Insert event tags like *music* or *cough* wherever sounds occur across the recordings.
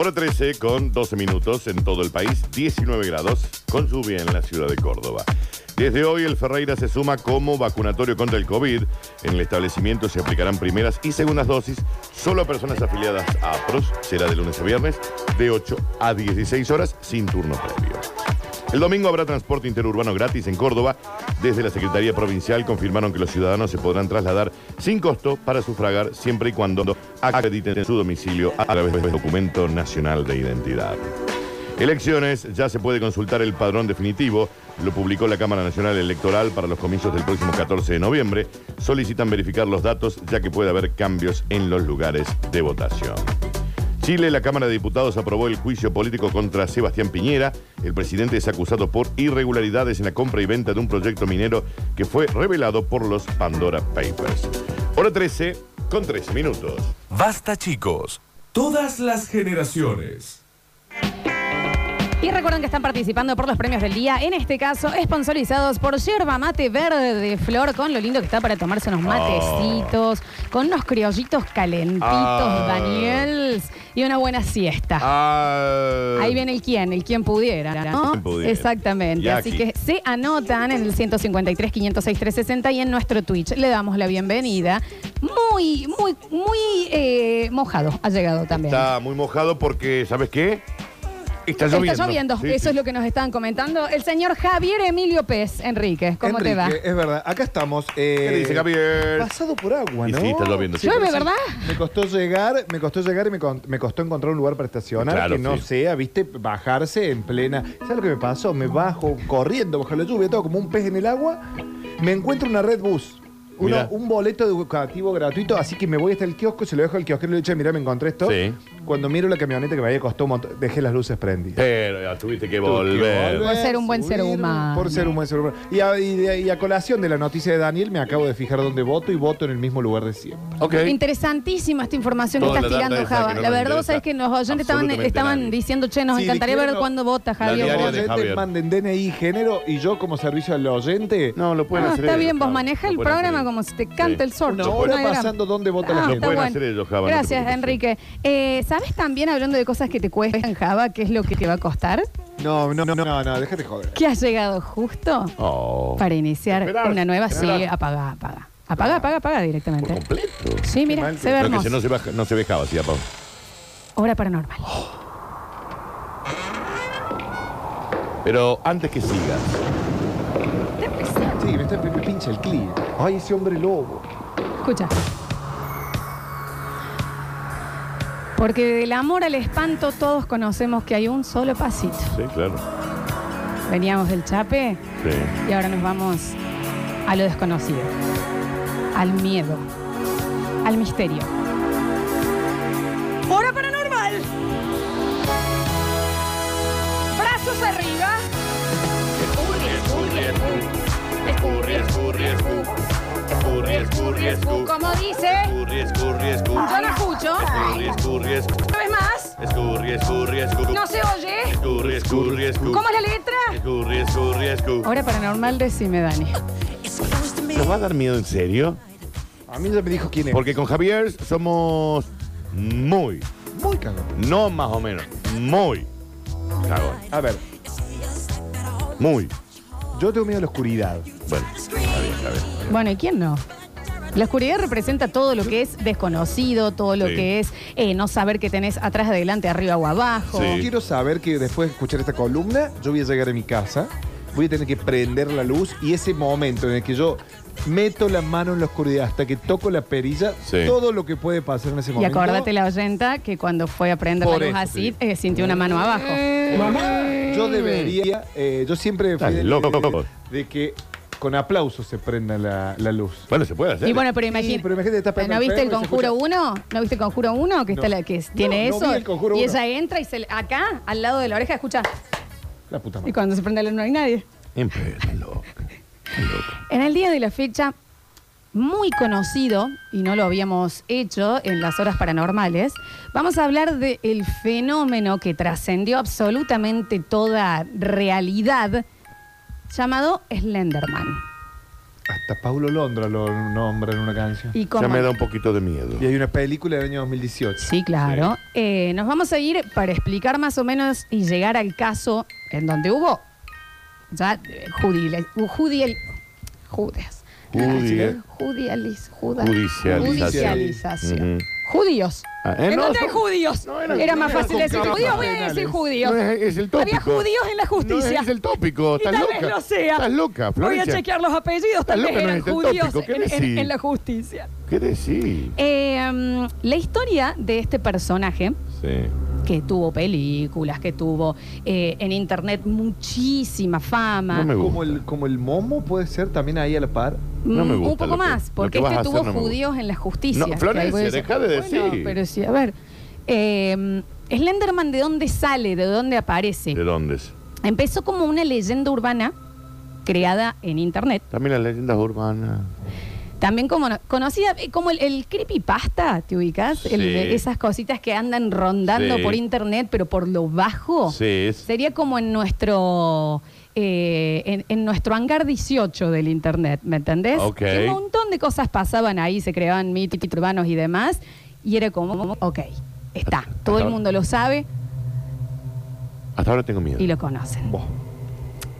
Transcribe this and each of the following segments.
Hora 13 con 12 minutos en todo el país, 19 grados con lluvia en la ciudad de Córdoba. Desde hoy el Ferreira se suma como vacunatorio contra el COVID. En el establecimiento se aplicarán primeras y segundas dosis solo a personas afiliadas a APROS. Será de lunes a viernes de 8 a 16 horas sin turno previo. El domingo habrá transporte interurbano gratis en Córdoba. Desde la Secretaría Provincial confirmaron que los ciudadanos se podrán trasladar sin costo para sufragar siempre y cuando acrediten su domicilio a través del documento nacional de identidad. Elecciones, ya se puede consultar el padrón definitivo. Lo publicó la Cámara Nacional Electoral para los comicios del próximo 14 de noviembre. Solicitan verificar los datos ya que puede haber cambios en los lugares de votación. Chile, la Cámara de Diputados aprobó el juicio político contra Sebastián Piñera. El presidente es acusado por irregularidades en la compra y venta de un proyecto minero que fue revelado por los Pandora Papers. Hora 13 con 13 minutos. Basta chicos. Todas las generaciones. Y recuerden que están participando por los premios del día, en este caso, sponsorizados por Yerba Mate Verde de Flor, con lo lindo que está para tomarse unos matecitos, con unos criollitos calentitos, Ah. Daniel, y una buena siesta. Ah, Ahí viene el quién, el quién pudiera, ¿no? Quien pudiera. Exactamente. Y Así aquí. que se anotan en el 153 506 360 y en nuestro Twitch. Le damos la bienvenida. Muy, muy, muy eh, mojado ha llegado también. Está muy mojado porque, ¿sabes qué? Está lloviendo. Está lloviendo, Sí, eso sí. es lo que nos estaban comentando. El señor Javier Emilio Pez, Enrique, ¿cómo te va? Enrique, Es verdad, acá estamos. eh, ¿Qué dice Javier? Pasado por agua, Y ¿no? sí, está lloviendo. Llueve, pero ¿verdad? Me costó llegar, me costó llegar y me, con- me costó encontrar un lugar para estacionar Claro, que no sí. sea, viste, bajarse en plena. ¿Sabes lo que me pasó? Me bajo corriendo bajo la lluvia, todo como un pez en el agua. Me encuentro una red bus. Uno- un boleto educativo gratuito, así que me voy hasta el kiosco, se lo dejo al kiosquero y le digo, "Che, mirá, me encontré esto. Sí. Cuando miro la camioneta que me había costado un montón, dejé las luces prendidas. Pero ya tuviste que volver. Por ser un buen ser humano. Por ser un buen ser humano. Y a, y de- y a colación de la noticia de Daniel, me acabo de fijar dónde voto y voto en el mismo lugar de siempre. Ok. Interesantísima esta información que estás data tirando, esa Java. que no La nos verdad, interesa sabes que los oyentes estaban, absolutamente estaban nadie. diciendo, che, nos Sí, encantaría ver dijeron, cuándo vota Javier. diaria de Oyentes Javier. manden DNI y género y yo como servicio al oyente No, lo pueden Ah, hacer está ellos, bien, vos manejas Lo el pueden programa hacer como si te canta Sí. el sordo. No hora hay drama. pasando dónde vota Ah, la Lo gente. está pueden bueno. hacer ellos, Java. no te Gracias, preocupes. Enrique. Eh, ¿Sabes también, hablando de cosas que te cuestan, Java, qué es lo que te va a costar? No, no, no, no, no, déjate joder. Que has llegado justo Oh. para iniciar Esperar, una nueva. Sí, esperar. apaga, apaga. Apaga, apaga, apaga Por directamente. completo. Sí, mira, mal se ve Creo que hermoso. si no se, baja, no se ve Java, sí, apagó. Hora paranormal. Pero antes que sigas, Sí, me, está, me pincha el clima. Ay, ese hombre lobo. Escucha. Porque del amor al espanto todos conocemos que hay un solo pasito. sí, claro. Veníamos del chape Sí. y ahora nos vamos a lo desconocido, al miedo, al misterio. Como dice, yo no escucho. Una vez más, no se oye. ¿Cómo es la letra? escurri, escurri, escurri. Hora paranormal, decime, Dani. ¿Nos va a dar miedo en serio? A mí ya me dijo quién es. Porque con Javier somos muy, Muy cagón. no más o menos, muy cagón. A ver, Muy. Yo tengo miedo a la oscuridad. Bueno, está bien, está bien. Bueno, ¿y quién no? La oscuridad representa todo lo que es desconocido, todo lo Sí. que es eh, no saber qué tenés atrás, adelante, arriba o abajo. Sí. Yo quiero saber que después de escuchar esta columna, yo voy a llegar a mi casa, voy a tener que prender la luz y ese momento en el que yo meto la mano en la oscuridad hasta que toco la perilla, Sí. todo lo que puede pasar en ese Y momento. acordate la oyenta que cuando fue a prender Por la luz eso, así, sí. eh, sintió una mano abajo. Yo debería, eh, yo siempre fui de, loco, de- loco. de que con aplausos se prenda la, la luz. Bueno, se puede hacer. Y bueno, pero Sí, imagínate. pero imagínate, está ¿No el viste el perro y se Conjuro escucha- 1? ¿No viste el Conjuro 1? Que, está No. la, que tiene No, no eso. vi el Conjuro y 1. ella entra y se le- acá, al lado de la oreja, escucha. La puta Y cuando se prende la luz no hay nadie. Loco. *laughs* En el día de la fecha, muy conocido, y no lo habíamos hecho en las horas paranormales, vamos a hablar del fenómeno que trascendió absolutamente toda realidad, llamado Slenderman. Hasta Paulo Londra lo nombra en una canción. Y Ya me da un poquito de miedo. Y hay una película del año 2018. Sí, claro. Eh, nos vamos a ir para explicar más o menos y llegar al caso en donde hubo ya eh, judile- judiel- judes. Judie- Judializ- juda- Judicialización. judicialización. Ujú. Judíos. Ah, eh, ¿En no, hay son- judíos? no, era- Era no más era fácil con decir capas judíos, voy a penales. decir judíos. No es, es el tópico. Había judíos en la justicia. No es el tópico. Y Estás tal loca. vez lo sea. Estás loca, Voy a chequear los apellidos, tal vez loca, no eran es el judíos tópico. ¿Qué en, en- decís? en la justicia. ¿Qué decís? Eh, mm, la historia de este personaje Sí. Que tuvo películas, que tuvo eh, en internet muchísima fama. No me gusta. Como el, como el momo puede ser también ahí a la par. No me Mm, gusta Un poco lo que- más, lo porque que vas este a tuvo hacer no me judíos en la justicia. No, que Florencia, deja de decir. Bueno, pero sí, a ver. Eh, Slenderman, ¿de dónde sale? ¿De dónde aparece? ¿De dónde es? Empezó como una leyenda urbana creada en internet. También las leyendas urbanas. También como conocida eh, como el, el creepypasta, ¿te ubicas? El Sí. de esas cositas que andan rondando Sí. por internet, pero por lo bajo. Sí, es. Sería como en nuestro eh, en, en nuestro hangar 18 del internet, ¿me entendés? Ok. Que un montón de cosas pasaban ahí, se creaban mitos urbanos y demás, y era como, ok, está, todo el mundo lo sabe Hasta ahora tengo miedo. y lo conocen. Buah.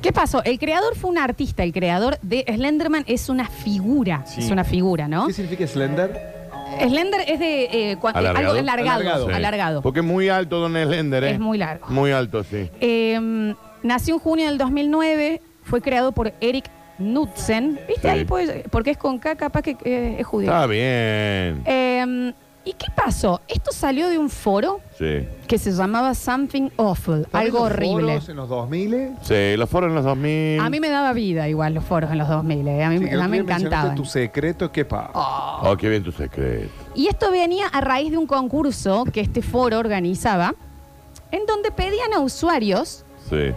¿Qué pasó? El creador fue un artista, el creador de Slenderman es una figura, Sí. es una figura, ¿no? ¿Qué significa Slender? Slender es de eh, cua- eh, ¿Alargado? algo alargado, Alargado. Sí. alargado. Porque es muy alto Don Slender, ¿eh? Es muy largo. Muy alto, sí. Eh, nació en junio del 2009, fue creado por Eric Knudsen. ¿Viste Sí. ahí? Pues, porque es con K, capaz que eh, es judío. Está bien. Eh, ¿Y qué pasó? Esto salió de un foro Sí. que se llamaba Something Awful, ¿Están algo horrible. foros en los 2000? Sí, los foros en los 2000. A mí me daba vida igual los foros en los 2000, eh. a mí, Sí, me- el me día mencionaste encantaban. Tu secreto, ¿qué pasa? Oh, qué bien tu secreto. Y esto venía a raíz de un concurso que este foro organizaba, en donde pedían a usuarios Sí.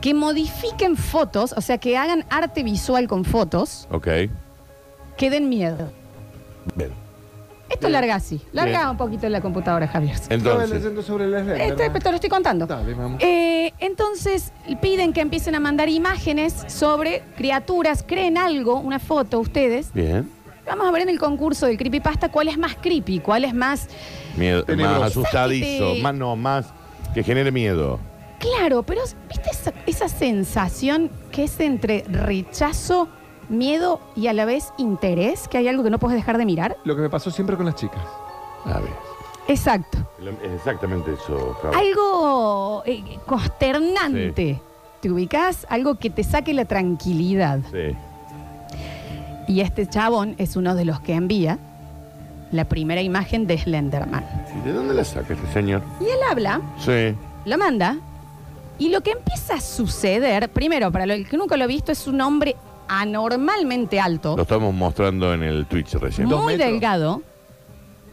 que modifiquen fotos, o sea, que hagan arte visual con fotos, Ok. que den miedo. Bien. Esto larga así. Larga Bien. un poquito la computadora, Javier. Estaba Entonces. leyendo sobre el. Este, ¿no? te lo estoy contando. Dale. Eh, entonces piden que empiecen a mandar imágenes sobre criaturas, creen algo, una foto ustedes. Bien. Vamos a ver en el concurso del creepypasta cuál es más creepy, cuál es más... Miedo, Tenebroso. más asustadizo. Más, no, más que genere miedo. Claro, pero ¿viste esa, esa sensación que es entre rechazo, miedo y a la vez interés? Que hay algo que no puedes dejar de mirar. Lo que me pasó siempre con las chicas. A ver. Exacto. Es exactamente eso, Flor. Algo eh, consternante. ¿Te ubicas? Algo que te saque la tranquilidad. Sí. Y este chabón es uno de los que envía la primera imagen de Slenderman. ¿Y ¿De dónde la saca este señor? Y él habla, Sí. lo manda, y lo que empieza a suceder, primero, para el que nunca lo ha visto, es un hombre anormalmente alto, Lo estamos mostrando en el Twitch recién. Dos muy metros. delgado,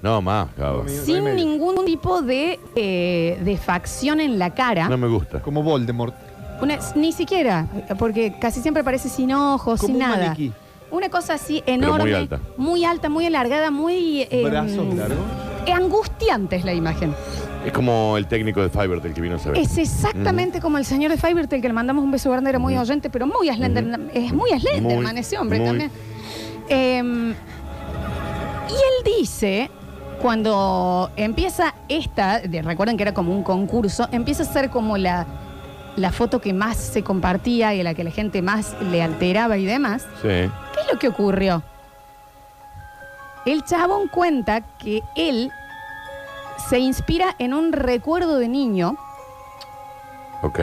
No más, cabrón. Dos sin medio. ningún tipo de, eh, de facción en la cara. No me gusta. Como Voldemort. Una- ni siquiera, porque casi siempre parece sin ojos, Como sin un nada. maniquí. Una cosa así muy enorme, alta. muy alta, muy alargada, muy eh, Brazos largos. eh, angustiante es la imagen. Es como el técnico de Fiverr del que vino a saber. Es exactamente como el señor de Fivertel que le mandamos un beso grande, era muy oyente, pero muy Slender, es muy Slenderman Muy, ese hombre muy. también. Eh, y él dice, cuando empieza esta, de- recuerden que era como un concurso, empieza a ser como la, la foto que más se compartía y a la que la gente más le alteraba y demás. Sí. ¿Qué es lo que ocurrió? El chabón cuenta que él se inspira en un recuerdo de niño Ok.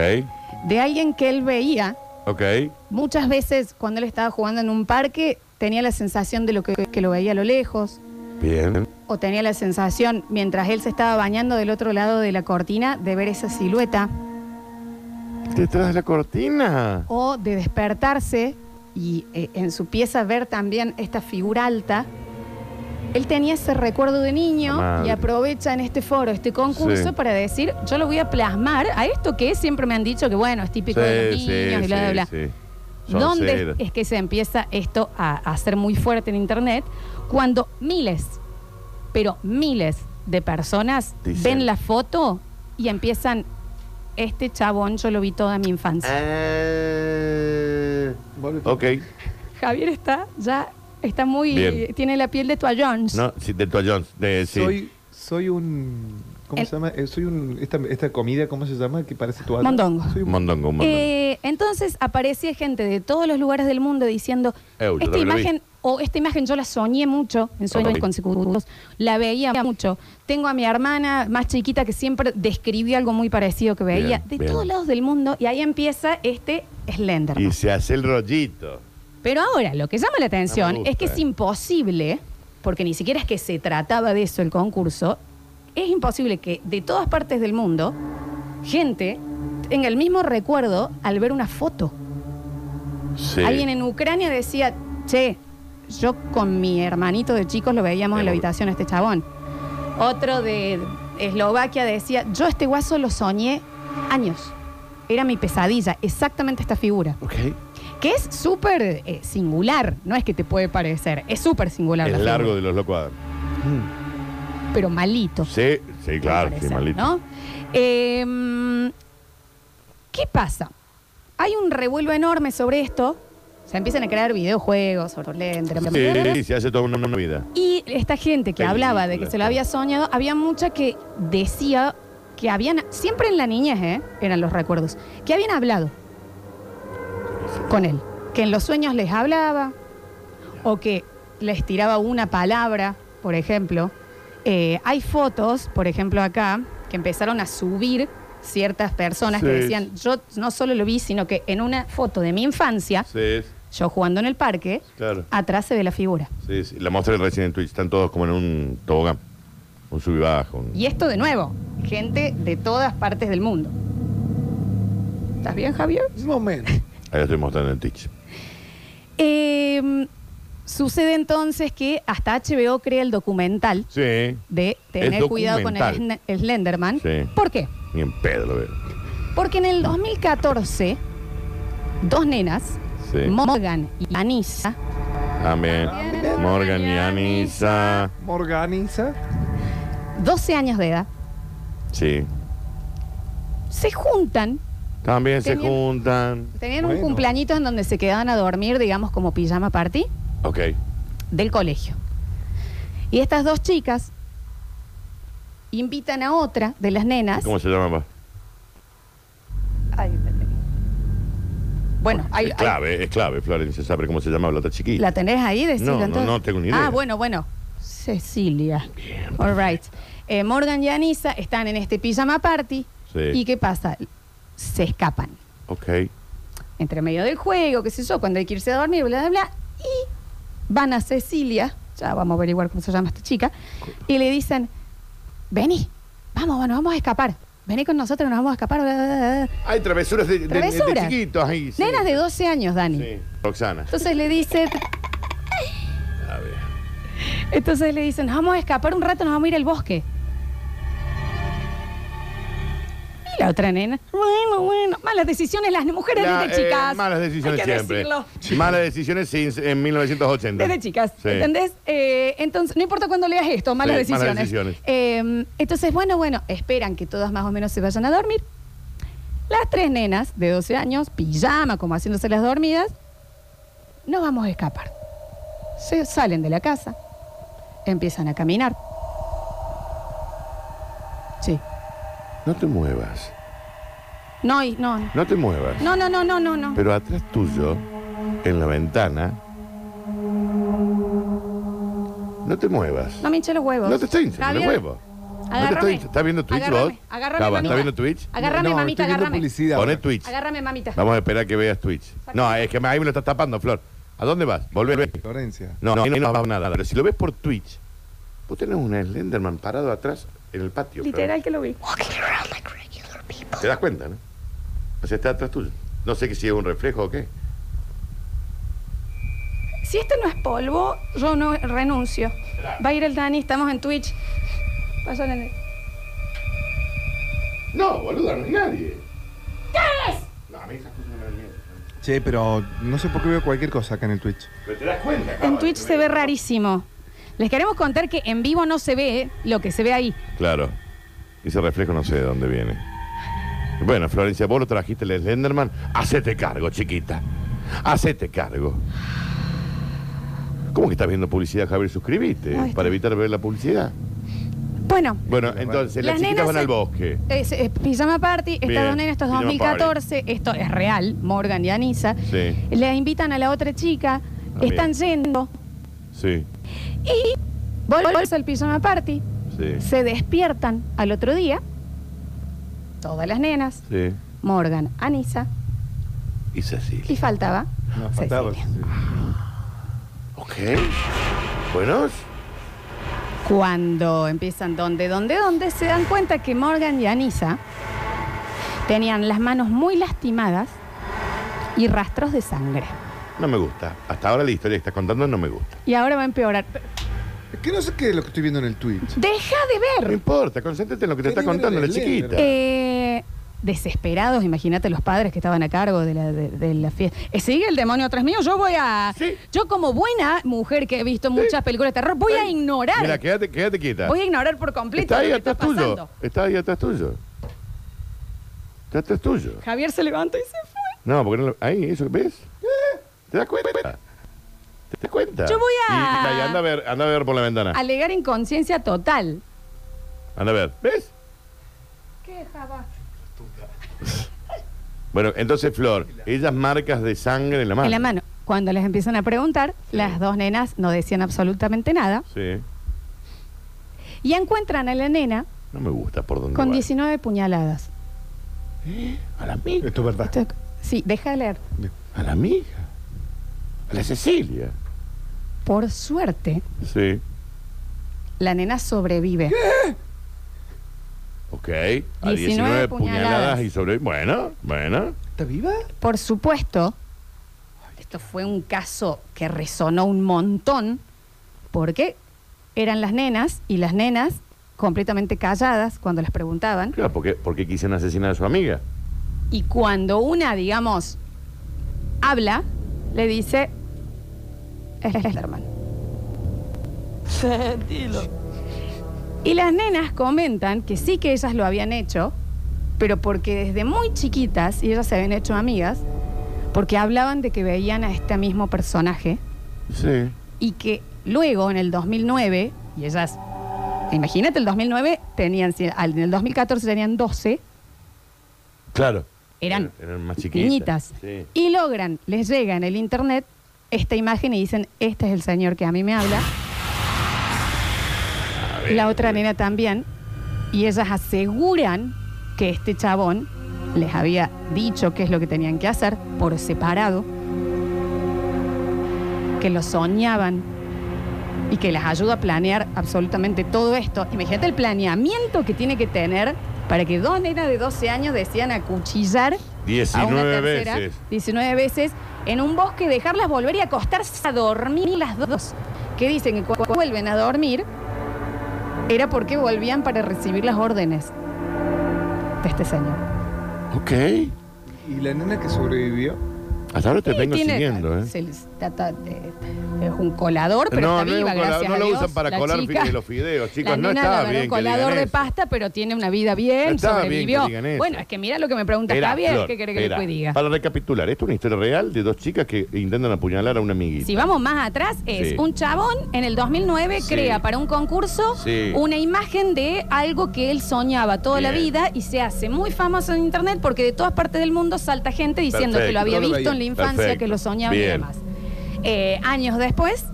de alguien que él veía Ok. muchas veces cuando él estaba jugando en un parque tenía la sensación de lo que, que lo veía a lo lejos Bien. o tenía la sensación mientras él se estaba bañando del otro lado de la cortina de ver esa silueta Detrás de la cortina. o de despertarse y eh, en su pieza ver también esta figura alta. Él tenía ese recuerdo de niño Madre. y aprovecha en este foro, este concurso, Sí. para decir, yo lo voy a plasmar a esto que siempre me han dicho que bueno, es típico de los niños sí, y bla, bla, sí, bla. sí. Son ¿Dónde cero. es que se empieza esto a, a ser muy fuerte en Internet? Cuando miles, pero miles de personas Dicen. ven la foto y empiezan, este chabón yo lo vi toda mi infancia. Ah, ok. Javier está ya, está muy, Bien. tiene la piel de toallons. No, sí, de Tua Jones. De, sí. Soy, soy un. ¿Cómo El- se llama? Eh, soy un. Esta, esta comida, ¿cómo se llama? Que parece tu Mondongo. Soy Un mondongo, un mondongo. Eh, entonces aparecía gente de todos los lugares del mundo diciendo, yo esta también lo vi. imagen, o esta imagen yo la soñé mucho en sueños Ok. consecutivos, la veía mucho. Tengo a mi hermana más chiquita que siempre describió algo muy parecido que veía Bien, de bien. todos lados del mundo y ahí empieza este Slenderman. Y se hace el rollito. Pero ahora, lo que llama la atención No me es que es eh. imposible, porque ni siquiera es que se trataba de eso el concurso, es imposible que de todas partes del mundo, gente tenga el mismo recuerdo al ver una foto. Sí. Alguien en Ucrania decía, che, yo con mi hermanito de chicos lo veíamos en la habitación a este chabón. Otro de Eslovaquia decía, yo este guaso lo soñé años. Era mi pesadilla, exactamente esta figura. Ok. Que es súper eh, singular, no es que te puede parecer, es súper singular. Es la largo de los locos. Pero malito. Sí, sí, claro, puede sí, parecer, malito. ¿no? Eh, ¿Qué pasa? Hay un revuelo enorme sobre esto. Se empiezan a crear videojuegos sobre Slender. Sí, sí, se hace toda una, una vida. Y esta gente que hablaba de que se lo había soñado, había mucha que decía que habían, siempre en la niñez, ¿eh? eran los recuerdos, que habían hablado con él. Que en los sueños les hablaba, o que les tiraba una palabra, por ejemplo. Eh, hay fotos, por ejemplo, acá, que empezaron a subir ciertas personas que decían, yo no solo lo vi, sino que en una foto de mi infancia, Sí, yo jugando en el parque, claro. atrás se ve la figura. Sí, sí. La mostré recién en Twitch. Están todos como en un tobogán. Un sub y bajo. un- Y esto de nuevo, gente de todas partes del mundo. ¿Estás bien, Javier? Un momento. Ahí estoy mostrando en Twitch. Eh, sucede entonces que hasta HBO crea el documental Sí. de tener Es cuidado con el documental. Sn- Slenderman. Sí. ¿Por qué? Ni en pedo lo veo. Porque en el 2014, dos nenas, Sí. Morgan y Anissa, También. Morgan y Anisa. Morganiza. 12 años de edad, Sí. se juntan, También se Tenían- juntan. tenían un Bueno. cumpleañito en donde se quedaban a dormir, digamos, como pijama party Ok. del colegio. Y estas dos chicas invitan a otra de las nenas. ¿Cómo se llama? Ay, bueno, hay, es clave, es clave, Florencia. ¿Sabe cómo se llama la otra chiquita? ¿la tenés ahí? Decilo, No, no, entonces. no tengo ni idea. Ah, bueno, bueno. Cecilia. All right. Eh, Morgan y Anisa están en este pijama party. Sí. ¿Y qué pasa? Se escapan. Ok. Entre medio del juego, qué sé yo, cuando hay que irse a dormir, bla, bla, bla. Y van a Cecilia, ya vamos a averiguar cómo se llama esta chica, y le dicen, vení, vamos, nos vamos a escapar. Vení con nosotros, nos vamos a escapar. bla, bla, bla, bla". Hay travesuras de, de- chiquitos ahí. sí. Nenas de 12 años, Dani. Sí. Roxana. Entonces le dice, *laughs* A ver. entonces le dicen, nos vamos a escapar un rato, nos vamos a ir al bosque. La otra nena, bueno, bueno, malas decisiones las mujeres La, desde eh, chicas. malas decisiones Hay que siempre. decirlo. Malas decisiones en 1980. Desde chicas, Sí. ¿entendés? Eh, entonces, no importa cuándo leas esto, malas Sí, malas decisiones. decisiones. Eh, entonces, bueno, bueno, esperan que todas más o menos se vayan a dormir. Las tres nenas de 12 años, pijama, como haciéndose las dormidas, no vamos a escapar. Se salen de la casa, empiezan a caminar. Sí. No te muevas. No, y- no, no. No te muevas. No, no, no, no, no, no. Pero atrás tuyo, en la ventana, no te muevas. No me hinche los huevos. No te estoy hinchando los Javier, huevos. No te Agárrame. estoy hinchando. ¿Estás viendo Twitch Agárrame, vos? agárrame, mamita. ¿Estás viendo Twitch? Agárrame, no, mamita, estoy viendo agárrame. publicidad. Poné ahora. Twitch. Agárrame, mamita. Vamos a esperar que veas Twitch. No, es que ahí me lo estás tapando, Flor. ¿A dónde vas? Volvé. Florencia. No, no, ahí no va nada. Pero si lo ves por Twitch, vos tenés un Slenderman parado atrás en el patio. Literal que lo vi. ¿Te das cuenta, no? O sea, está atrás tuyo. No sé si es un reflejo o qué. Si este no es polvo, yo no renuncio. Va a ir el Dani, estamos en Twitch. Pásale, nene. No, boludo, no hay nadie. ¿Qué es? No, a mí esas cosas no me dan miedo. Che, pero no sé por qué veo cualquier cosa acá en el Twitch. Pero te das cuenta, En Twitch se ve rarísimo. Les queremos contar que en vivo no se ve lo que se ve ahí. Claro. Ese reflejo no sé de dónde viene. Bueno, Florencia, vos lo trajiste el Slenderman. Hacete cargo, chiquita. Hacete cargo. ¿Cómo que estás viendo publicidad, Javier? Ahí está. para evitar ver la publicidad. Bueno, Bueno, entonces las, Las chiquitas nenas van al bosque. es, es Pijama Party, estas Bien, dos nenas, esto es Pijama 2014, esto es real, Morgan y Anisa. Sí. Le invitan a la otra chica, Ah, están yendo Sí, y vuelven al Pijama Party, sí, se despiertan al otro día, todas las nenas, sí. Morgan, Anisa, Y Cecilia. y faltaba No, faltaba. Cecilia. Ok. Buenos. Cuando empiezan donde, donde, donde, se dan cuenta que Morgan y Anisa tenían las manos muy lastimadas y rastros de sangre. No me gusta. Hasta ahora la historia que estás contando no me gusta. Y ahora va a empeorar. Es que no sé qué es lo que estoy viendo en el Twitch. Deja de No ver. importa, concéntrate en lo que te Qué está libre contando la leer. chiquita. Eh, desesperados, imagínate los padres que estaban a cargo de la, de, de la fiesta. Eh, sigue el demonio atrás mío, yo voy a... Sí. Yo como buena mujer que he visto muchas películas de terror, voy a ignorar. Mira, quédate, quédate quieta. voy a ignorar por completo Está ahí lo que está atrás tuyo. pasando. Está ahí atrás tuyo. Está atrás tuyo. Javier se levanta y se fue. No, porque no lo- ahí, eso ves. ¿Te das cuenta? ¿Te das cuenta? Yo voy a- Y, y anda a ver, anda a ver por la ventana. Alegar inconsciencia total. Anda a ver. ¿Ves? ¿Qué, Java? *laughs* Bueno, entonces, Flor, ellas marcas de sangre en la mano. En la mano. Cuando les empiezan a preguntar, las dos nenas no decían absolutamente nada. Sí. Y encuentran a la nena No me gusta por dónde con va. 19 puñaladas. A la amiga. Esto es verdad. Esto- sí, deja de leer. A la amiga. A la Cecilia. Por suerte, Sí. la nena sobrevive. Ok. A 19 19 puñaladas, puñaladas. y sobre. Bueno, bueno. ¿Está viva? Por supuesto, esto fue un caso que resonó un montón porque eran las nenas y las nenas completamente calladas cuando les preguntaban. Claro, porque, porque quisieron asesinar a su amiga. Y cuando una, digamos, habla, le dice, es la hermana. Y las nenas comentan que sí que ellas lo habían hecho, pero porque desde muy chiquitas, y ellas se habían hecho amigas, porque hablaban de que veían a este mismo personaje Sí. y que luego en el 2009, y ellas, imagínate, el 2009 tenían, en el 2014 tenían 12, Claro. Eran eran más chiquitas. niñitas, Sí. y logran, les llega en el internet esta imagen y dicen, este es el señor que a mí me habla. Ver, La otra nena también. Y ellas aseguran que este chabón les había dicho qué es lo que tenían que hacer por separado, que lo soñaban y que les ayuda a planear absolutamente todo esto. Imagínate el planeamiento que tiene que tener para que dos nenas de 12 años decían acuchillar a una 19 tercera, veces. 19 veces en un bosque, dejarlas volver y acostarse a dormir las dos. Que dicen que cuando vuelven a dormir era porque volvían para recibir las órdenes de este señor. Ok. ¿Y la nena que sobrevivió? Hasta ahora te Sí, vengo tiene- siguiendo, ¿eh? se les trata de- es un colador, pero no, está no, es viva, un gracias no a lo Dios. usan para La colar chica- fi- los fideos, chicos. la no nena está verdad, bien un que colador digan de eso. pasta, pero tiene una vida bien, Está bien que sobrevivió. digan eso. bueno, es que mira lo que me pregunta Espera, Javier, Flor, ¿qué quiere que le diga? Para recapitular, esto es una historia real de dos chicas que intentan apuñalar a una amiguita. Si vamos más atrás, es Sí. un chabón en el 2009 Sí. crea para un concurso Sí. una imagen de algo que él soñaba toda la Bien. vida y se hace muy famoso en internet porque de todas partes del mundo salta gente diciendo que lo había lo visto veía. en la infancia, Perfecto. que lo soñaba y Bien. demás. Eh, años después,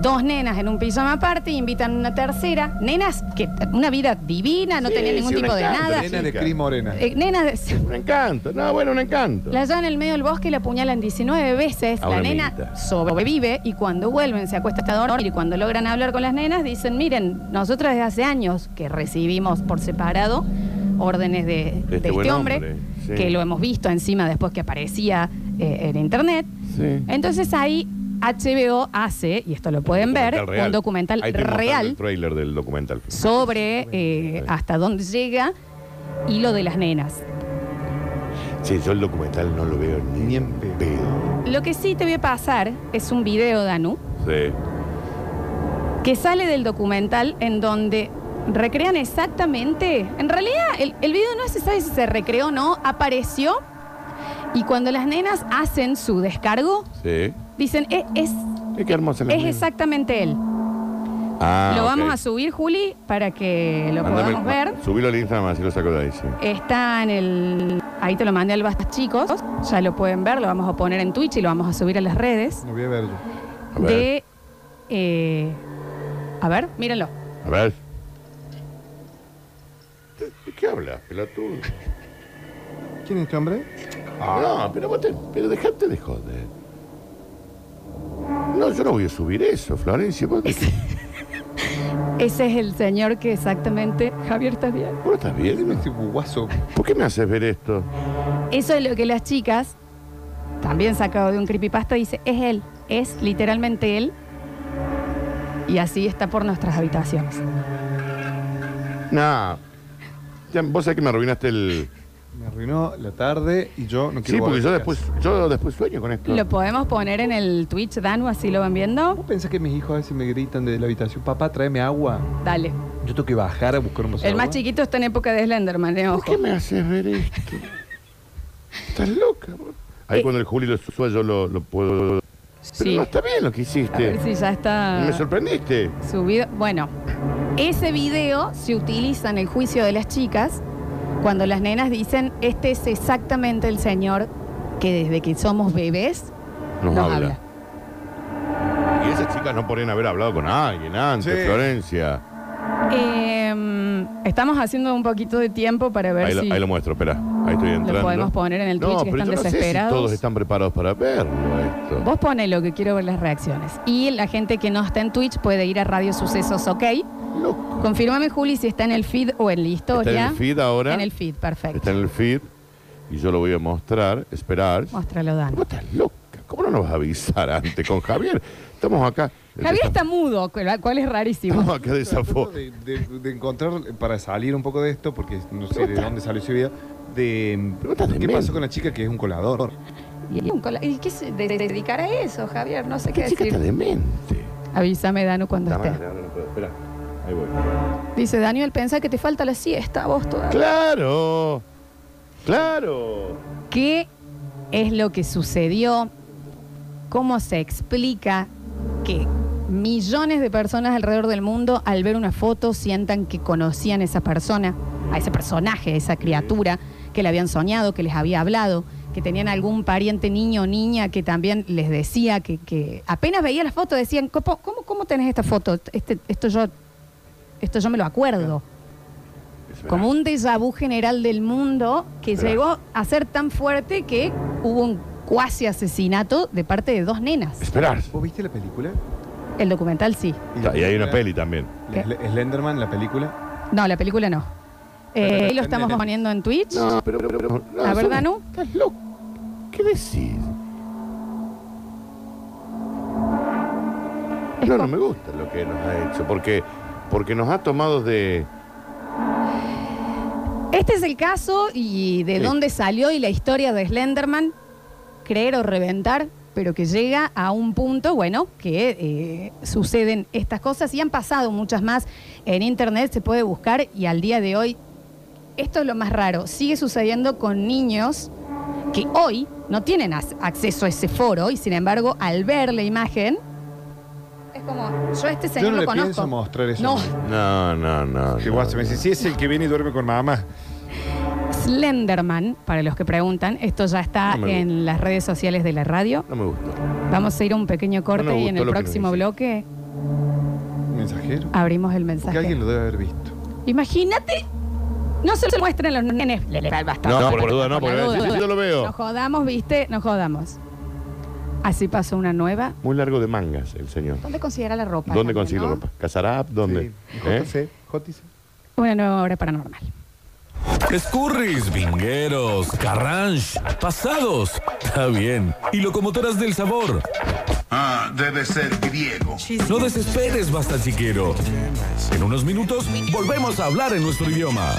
dos nenas en un pijama party invitan a una tercera. Nenas que una vida divina, no Sí, tenían ningún sí, un tipo de encanto, nada. Nena de. Cris Morena. Eh, nenas de- *laughs* Un encanto. No, bueno, un encanto. la llevan en el medio del bosque y la apuñalan 19 veces. A La una nena amiguita. sobrevive y cuando vuelven se acuesta a dormir y cuando logran hablar con las nenas dicen, miren, nosotros desde hace años que recibimos por separado órdenes de, de este este, buen hombre, hombre, sí. que lo hemos visto encima después que aparecía eh, en internet. Sí. Entonces ahí HBO hace, y esto lo pueden ver, un documental Ahí te mostrando real El trailer del documental. sobre eh, hasta dónde llega y lo de las nenas. Sí, yo el documental no lo veo ni, en pedo. Lo que sí te voy a pasar es un video, Danu, Sí. que sale del documental en donde recrean exactamente, en realidad el, el video no se sabe si se recreó o no, apareció y cuando las nenas hacen su descargo, Sí. dicen, "E- es, Qué hermosa la Es nena. exactamente él. Ah, lo ok. vamos a subir, Juli, para que lo Mándame- podamos ver. Subilo al Instagram, así lo saco de ahí, sí. Está en el. Ahí te lo mandé al Basta Chicos. Ya lo pueden ver, lo vamos a poner en Twitch y lo vamos a subir a las redes. Lo voy a ver yo. A ver. De. eh, a ver, mírenlo. A ver. ¿De de qué hablas, pelotudo? *laughs* ¿Quién es este hombre? No, pero vos te, pero dejate de joder. No, yo no voy a subir eso, Florencia. ¿Vos, de qué- *laughs* Ese es el señor que exactamente. Javier, ¿estás bien? vos estás bien? Este guaso. ¿Por qué me haces ver esto? Eso es lo que las chicas, también sacado de un creepypasta, dice: es él. Es literalmente él. Y así está por nuestras habitaciones. No. Ya, vos sabés que me arruinaste el. Me arruinó la tarde y yo no quiero Sí, porque volver yo a después, casa. yo después sueño con esto. Lo podemos poner en el Twitch, Danu, así lo van viendo. ¿Vos pensás que mis hijos a veces me gritan desde la habitación, papá, tráeme agua? Dale. Yo tengo que bajar a buscar un vaso de El más agua. chiquito está en época de Slenderman, eh, ¿Por ojo. qué me haces ver esto? Estás loca, vos. Ahí Eh. cuando el Juli lo suba yo lo, lo puedo. Pero Sí. no está bien lo que A hiciste. ver si ya está Me sorprendiste. subido. Bueno, ese video se utiliza en el juicio de las chicas cuando las nenas dicen, este es exactamente el señor que desde que somos bebés Nos, nos habla. habla. Y esas chicas no podrían haber hablado con alguien antes, Sí. Florencia. Eh, estamos haciendo un poquito de tiempo para ver Ahí lo, si ahí lo muestro, espera. Ahí estoy entrando. podemos poner en el no, Twitch que están yo no sé si desesperados. todos están preparados para verlo esto. Vos pone lo que quiero ver las reacciones. Y la gente que no está en Twitch puede ir a Radio Sucesos, ¿ok? Loco. Confírmame, Juli, si está en el feed o en la historia. Está en el feed ahora. En el feed, perfecto. Está en el feed. Y yo lo voy a mostrar, esperar. Muéstralo, Dan. Vos estás loca. ¿Cómo no nos vas a avisar antes con Javier? Estamos acá. Javier está mudo, cual es rarísimo. Estamos acá de esa de, de- de encontrar, para salir un poco de esto, porque no sé de dónde salió ese video, de qué pasó con la chica que es un colador. Y, un cola- ¿y qué se de- de- dedicar a eso, Javier? No sé qué ¿Qué chica está decir. demente? Avísame, Danu, cuando La esté. ahora no puedo. Espera. Ahí voy. Dice Daniel, pensá que te falta la siesta, vos todavía. Claro. Claro. ¿Qué es lo que sucedió? ¿Cómo se explica que millones de personas alrededor del mundo al ver una foto sientan que conocían a esa persona, a ese personaje, a esa criatura, que le habían soñado, que les había hablado, que tenían algún pariente niño o niña que también les decía que, que apenas veía la foto decían, ¿cómo, cómo, cómo tenés esta foto? Este, esto, yo, esto yo me lo acuerdo. Como un déjà vu general del mundo que Espera. llegó a ser tan fuerte que hubo un cuasi asesinato de parte de dos nenas. Esperar. ¿Vos viste la película? El documental sí. Y hay una peli también. La Sl- Slenderman, la película. No, la película no. Eh, lo estamos poniendo en Twitch. No, pero, pero, pero- no, A ver, sos- Danu. Estás loco. ¿Qué decís? No, no me gusta lo que nos ha hecho, porque, porque nos ha tomado de... Este es el caso y de Sí. dónde salió y la historia de Slenderman, creer o reventar, pero que llega a un punto, bueno, que eh, suceden estas cosas y han pasado muchas más. En internet se puede buscar y al día de hoy, esto es lo más raro, sigue sucediendo con niños que hoy no tienen as- acceso a ese foro y sin embargo al ver la imagen, como, yo a este Yo señor no lo le conozco. pienso mostrar eso. No. No, no, no. Qué no. guaso. Me dice, si es el que viene y duerme con mamá. Slenderman, para los que preguntan, esto ya está No me en las redes sociales de la radio. No me gustó. Vamos a ir a un pequeño corte No y en gustó el lo que nos próximo bloque Mensajero. abrimos el Porque mensaje. alguien lo debe haber visto. Imagínate, no se lo muestren a los nenes. Le- le- basta, No, basta, por la duda no, por porque la duda. yo lo veo. Nos jodamos, viste, nos jodamos. Así pasó una nueva. Muy largo de mangas el señor. ¿Dónde considera la ropa? ¿Dónde consigue la no? ropa? ¿Casarap? ¿Dónde? Sí. ¿Eh? JC. JC. Una nueva hora paranormal. Escurris, vingueros, carranche, pasados. Está bien. Y locomotoras del sabor. Ah, debe ser griego. No desesperes, basta chiquero. En unos minutos volvemos a hablar en nuestro idioma.